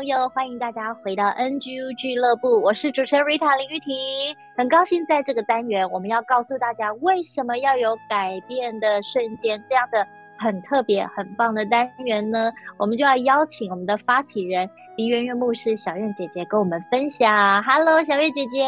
朋友，欢迎大家回到 NGU 俱乐部，我是主持人 Rita 林玉婷，很高兴在这个单元，我们要告诉大家为什么要有改变的瞬间，这样的很特别、很棒的单元呢？我们就要邀请我们的发起人梨园月牧师小燕姐姐跟我们分享。Hello，小月姐姐。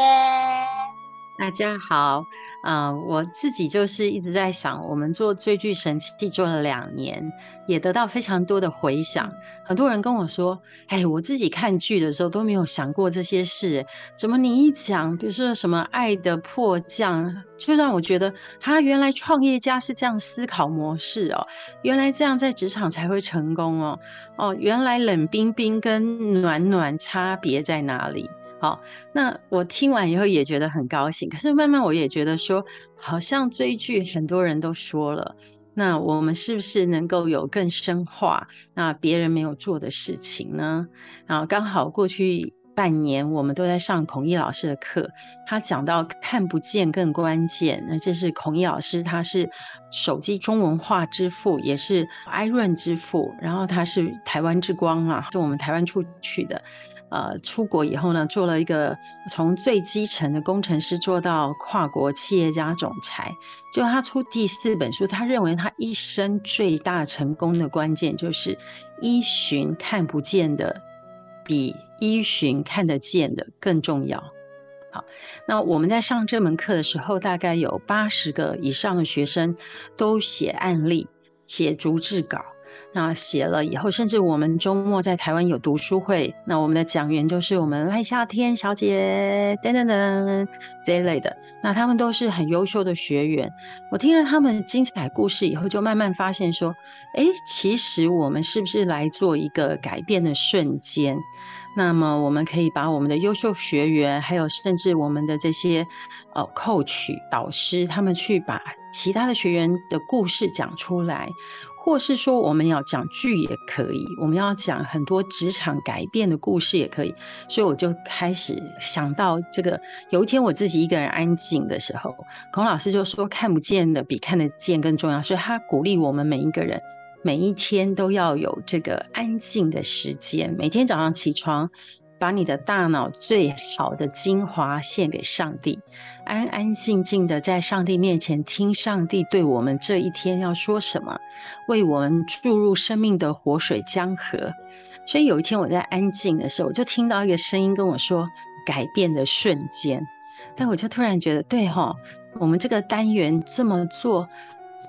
大家好，啊、我自己就是一直在想，我们做追剧神器做了两年，也得到非常多的回响。很多人跟我说，哎，我自己看剧的时候都没有想过这些事，怎么你一讲，比如说什么爱的迫降，就让我觉得，他原来创业家是这样思考模式哦，原来这样在职场才会成功哦，哦，原来冷冰冰跟暖暖差别在哪里？好，那我听完以后也觉得很高兴。可是慢慢我也觉得说，好像追剧很多人都说了，那我们是不是能够有更深化那别人没有做的事情呢？然后刚好过去半年我们都在上孔毅老师的课，他讲到看不见更关键。那这是孔毅老师，他是手机中文化之父，也是 iRun 之父，然后他是台湾之光啊，是我们台湾出去的。呃，出国以后呢，做了一个从最基层的工程师做到跨国企业家总裁。就他出第四本书，他认为他一生最大成功的关键就是依循看不见的，比依循看得见的更重要。好，那我们在上这门课的时候，大概有八十个以上的学生都写案例，写逐字稿。那写了以后，甚至我们周末在台湾有读书会，那我们的讲员就是我们赖夏天小姐等等等这一类的，那他们都是很优秀的学员。我听了他们精彩故事以后，就慢慢发现说，哎，其实我们是不是来做一个改变的瞬间？那么我们可以把我们的优秀学员，还有甚至我们的这些呃 coach 导师，他们去把其他的学员的故事讲出来。或是说我们要讲剧也可以，我们要讲很多职场改变的故事也可以，所以我就开始想到这个。有一天我自己一个人安静的时候，孔老师就说看不见的比看得见更重要，所以他鼓励我们每一个人每一天都要有这个安静的时间，每天早上起床。把你的大脑最好的精华献给上帝，安安静静的在上帝面前听上帝对我们这一天要说什么，为我们注入生命的活水江河。所以有一天我在安静的时候，我就听到一个声音跟我说：“改变的瞬间。”但我就突然觉得，对哈，我们这个单元这么做，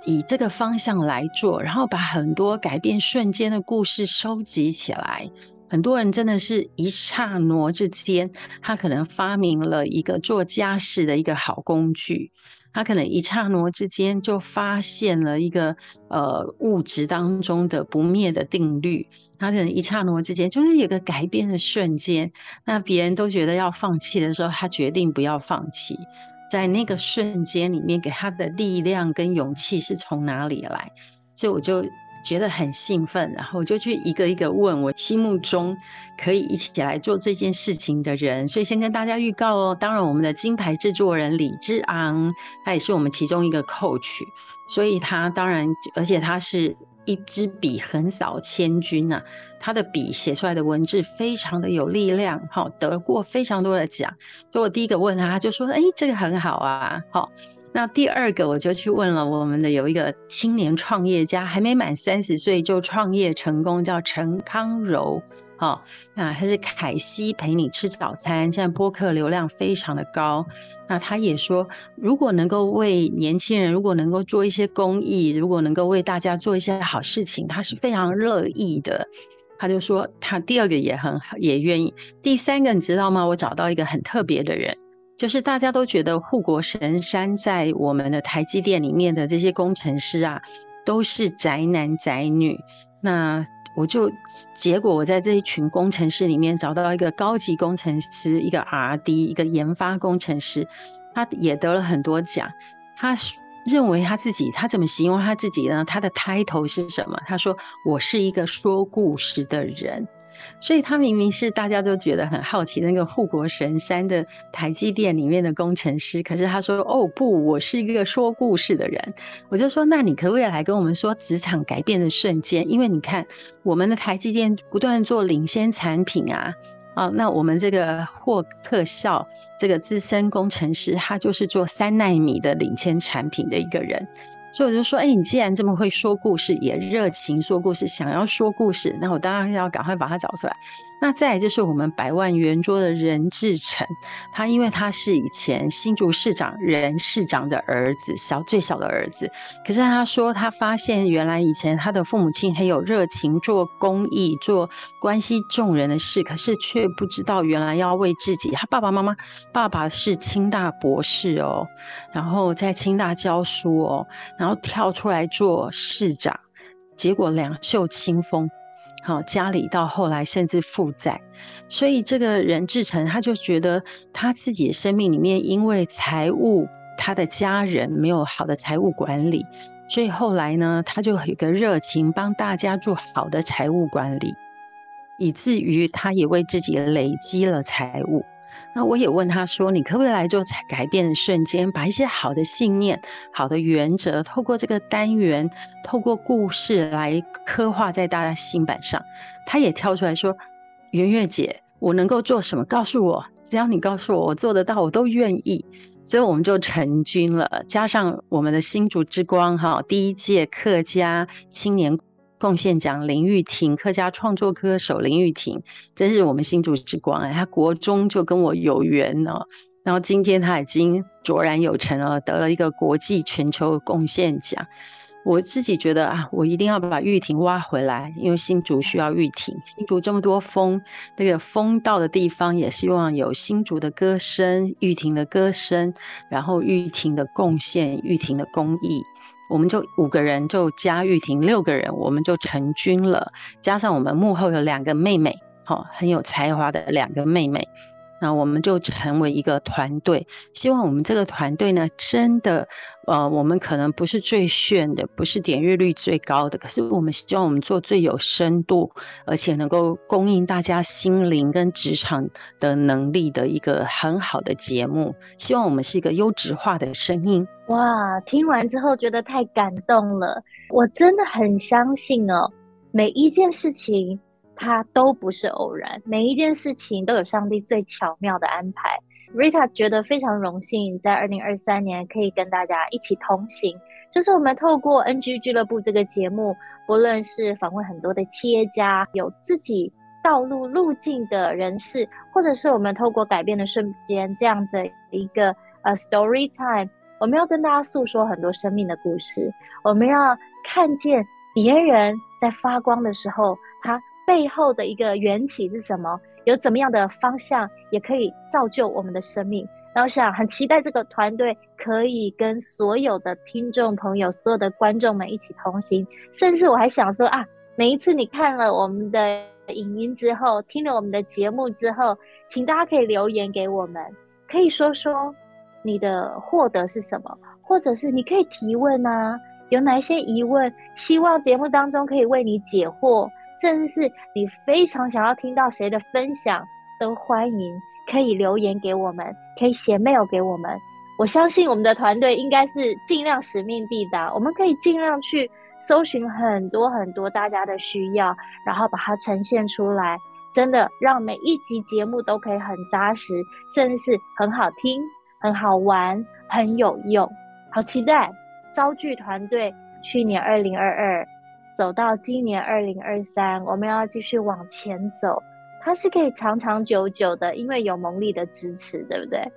以这个方向来做，然后把很多改变瞬间的故事收集起来。很多人真的是一刹那之间，他可能发明了一个做家事的一个好工具，他可能一刹那之间就发现了一个呃物质当中的不灭的定律，他可能一刹那之间就是有个改变的瞬间，那别人都觉得要放弃的时候，他决定不要放弃，在那个瞬间里面给他的力量跟勇气是从哪里来？所以我就。觉得很兴奋，然后我就去一个一个问我心目中可以一起来做这件事情的人，所以先跟大家预告哦。当然，我们的金牌制作人李志昂，他也是我们其中一个 coach，所以他当然，而且他是一支笔横扫千军呐、他的笔写出来的文字非常的有力量，好，得过非常多的奖。所以我第一个问他，他就说：“哎，这个很好啊，好。”那第二个我就去问了我们的有一个青年创业家，还没满三十岁就创业成功，叫陈康柔，哦，那他是凯西陪你吃早餐，现在播客流量非常的高。那他也说，如果能够为年轻人，如果能够做一些公益，如果能够为大家做一些好事情，他是非常乐意的。他就说他第二个也很好，也愿意。第三个你知道吗？我找到一个很特别的人。就是大家都觉得护国神山在我们的台积电里面的这些工程师啊，都是宅男宅女。那我就结果我在这一群工程师里面找到一个高级工程师，一个 RD，一个研发工程师，他也得了很多奖。他认为他自己，他怎么形容他自己呢？他的 title 是什么？他说：“我是一个说故事的人。”所以他明明是大家都觉得很好奇那个护国神山的台积电里面的工程师，可是他说：“哦不，我是一个说故事的人。”我就说：“那你可不可以来跟我们说职场改变的瞬间？因为你看我们的台积电不断做领先产品啊，啊，那我们这个霍克校这个资深工程师，他就是做三纳米的领先产品的一个人。”所以我就说，哎、你既然这么会说故事，也热情说故事，想要说故事，那我当然要赶快把它找出来。那再就是我们百万圆桌的任志成，他因为他是以前新竹市长任市长的儿子，小最小的儿子。可是他说他发现原来以前他的父母亲很有热情做公益、做关系众人的事，可是却不知道原来要为自己。他爸爸妈妈，爸爸是清大博士哦，然后在清大教书哦，然后跳出来做市长，结果两袖清风。好，家里到后来甚至负债，所以这个任志成他就觉得他自己的生命里面，因为财务，他的家人没有好的财务管理，所以后来呢，他就有一个热情帮大家做好的财务管理，以至于他也为自己累积了财务。那我也问他说：“你可不可以来做改变的瞬间，把一些好的信念、好的原则，透过这个单元，透过故事来刻画在大家心板上？”他也跳出来说：“圆月姐，我能够做什么？告诉我，只要你告诉我，我做得到，我都愿意。”所以我们就成军了，加上我们的新竹之光哈，第一届客家青年。贡献奖林玉婷，客家创作歌手林玉婷，真是我们新竹之光哎！他国中就跟我有缘哦，然后今天他已经卓然有成了，得了一个国际全球贡献奖。我自己觉得啊，我一定要把玉婷挖回来，因为新竹需要玉婷。新竹这么多风，那个风到的地方，也希望有新竹的歌声、玉婷的歌声，然后玉婷的贡献、玉婷的公益。我们就五个人，就加玉婷六个人，我们就成军了。加上我们幕后有两个妹妹，好，很有才华的两个妹妹。那我们就成为一个团队，希望我们这个团队呢，真的，呃，我们可能不是最炫的，不是点阅率最高的，可是我们希望我们做最有深度，而且能够供应大家心灵跟职场的能力的一个很好的节目。希望我们是一个优质化的声音。哇，听完之后觉得太感动了，我真的很相信哦，每一件事情。它都不是偶然，每一件事情都有上帝最巧妙的安排。Rita 觉得非常荣幸，在二零二三年可以跟大家一起同行。就是我们透过 NG 俱乐部这个节目，不论是访问很多的企业家，有自己道路路径的人士，或者是我们透过改变的瞬间这样的一个呃 story time，我们要跟大家诉说很多生命的故事。我们要看见别人在发光的时候，他。背后的一个缘起是什么？有怎么样的方向也可以造就我们的生命。然后想很期待这个团队可以跟所有的听众朋友、所有的观众们一起同行。甚至我还想说啊，每一次你看了我们的影音之后，听了我们的节目之后，请大家可以留言给我们，可以说说你的获得是什么，或者是你可以提问啊，有哪一些疑问，希望节目当中可以为你解惑。甚至是你非常想要听到谁的分享，都欢迎可以留言给我们，可以写 mail 给我们。我相信我们的团队应该是尽量使命必达，我们可以尽量去搜寻很多很多大家的需要，然后把它呈现出来，真的让每一集节目都可以很扎实，甚至是很好听、很好玩、很有用。好期待招聚团队，去年二零二二。走到今年二零二三，我们要继续往前走，它是可以长长久久的，因为有蒙利的支持，对不对？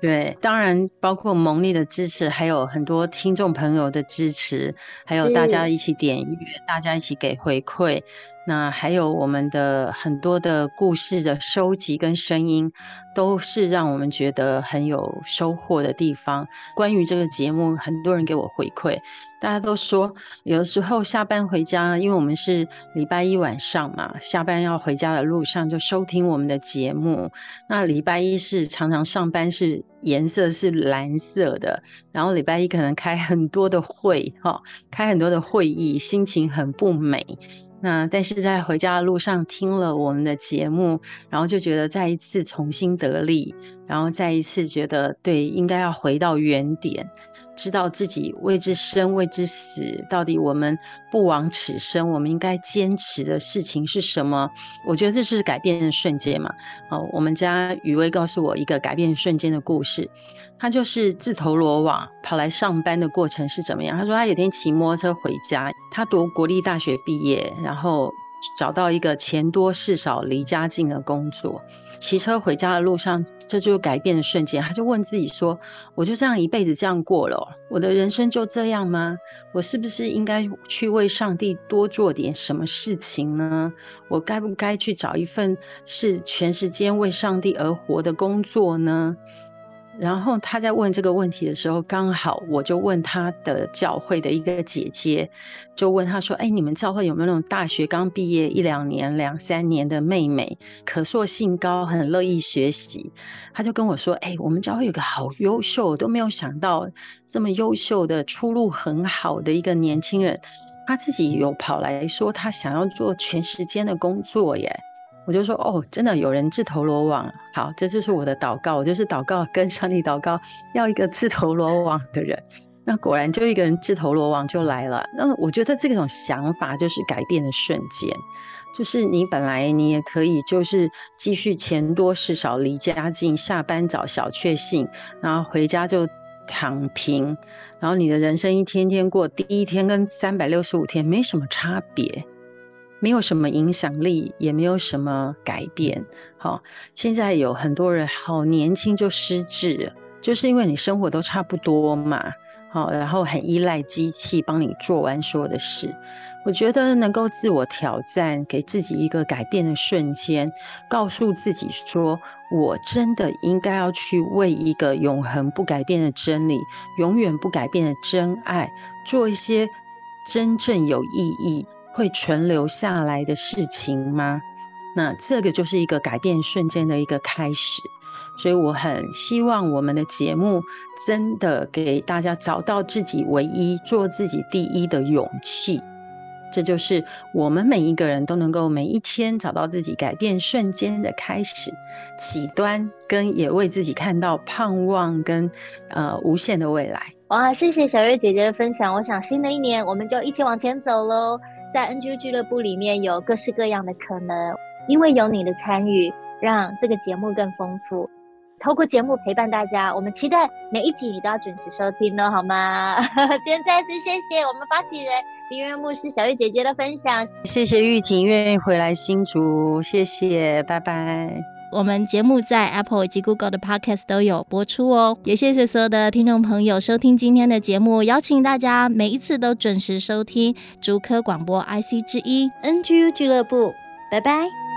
对，当然包括蒙利的支持，还有很多听众朋友的支持，还有大家一起点阅，大家一起给回馈。那还有我们的很多的故事的收集跟声音，都是让我们觉得很有收获的地方。关于这个节目，很多人给我回馈，大家都说有的时候下班回家，因为我们是礼拜一晚上嘛，下班要回家的路上就收听我们的节目。那礼拜一是常常上班是颜色是蓝色的，然后礼拜一可能开很多的会，哈，开很多的会议，心情很不美。那但是在回家的路上听了我们的节目，然后就觉得再一次重新得力，然后再一次觉得对，应该要回到原点。知道自己为之生，为之死，到底我们不枉此生，我们应该坚持的事情是什么？我觉得这是改变的瞬间嘛。哦，我们家雨薇告诉我一个改变瞬间的故事，他就是自投罗网跑来上班的过程是怎么样？他说他有天骑摩托车回家，他读国立大学毕业，然后找到一个钱多事少、离家近的工作。骑车回家的路上，这就是改变的瞬间。他就问自己说：“我就这样一辈子这样过了，我的人生就这样吗？我是不是应该去为上帝多做点什么事情呢？我该不该去找一份是全时间为上帝而活的工作呢？”然后他在问这个问题的时候，刚好我就问他的教会的一个姐姐，就问他说：“哎，你们教会有没有那种大学刚毕业一两年、两三年的妹妹，可塑性高，很乐意学习？”他就跟我说：“哎，我们教会有个好优秀，我都没有想到这么优秀的、出路很好的一个年轻人，他自己有跑来说他想要做全时间的工作耶。”我就说哦，真的有人自投罗网。好，这就是我的祷告，我就是祷告跟上帝祷告，要一个自投罗网的人。那果然就一个人自投罗网就来了。那我觉得这种想法就是改变的瞬间，就是你本来你也可以就是继续钱多事少离家近，下班找小确幸，然后回家就躺平，然后你的人生一天天过，第一天跟三百六十五天没什么差别。没有什么影响力，也没有什么改变。好，现在有很多人好年轻就失智，就是因为你生活都差不多嘛。好，然后很依赖机器帮你做完所有的事。我觉得能够自我挑战，给自己一个改变的瞬间，告诉自己说，我真的应该要去为一个永恒不改变的真理，永远不改变的真爱，做一些真正有意义。会存留下来的事情吗？那这个就是一个改变瞬间的一个开始，所以我很希望我们的节目真的给大家找到自己唯一做自己第一的勇气。这就是我们每一个人都能够每一天找到自己改变瞬间的开始起端，跟也为自己看到盼望跟呃无限的未来。哇，谢谢小月姐姐的分享。我想新的一年我们就一起往前走喽。在 NG 俱乐部里面有各式各样的可能，因为有你的参与，让这个节目更丰富。透过节目陪伴大家，我们期待每一集你都要准时收听哦，好吗？今天再次谢谢我们发起人林月牧师小玉姐姐的分享，谢谢玉婷愿意回来新竹，谢谢，拜拜。我们节目在 Apple 以及 Google 的 Podcast 都有播出哦，也谢谢所有的听众朋友收听今天的节目，邀请大家每一次都准时收听竹科广播 IC 之一 NGU 俱乐部，拜拜。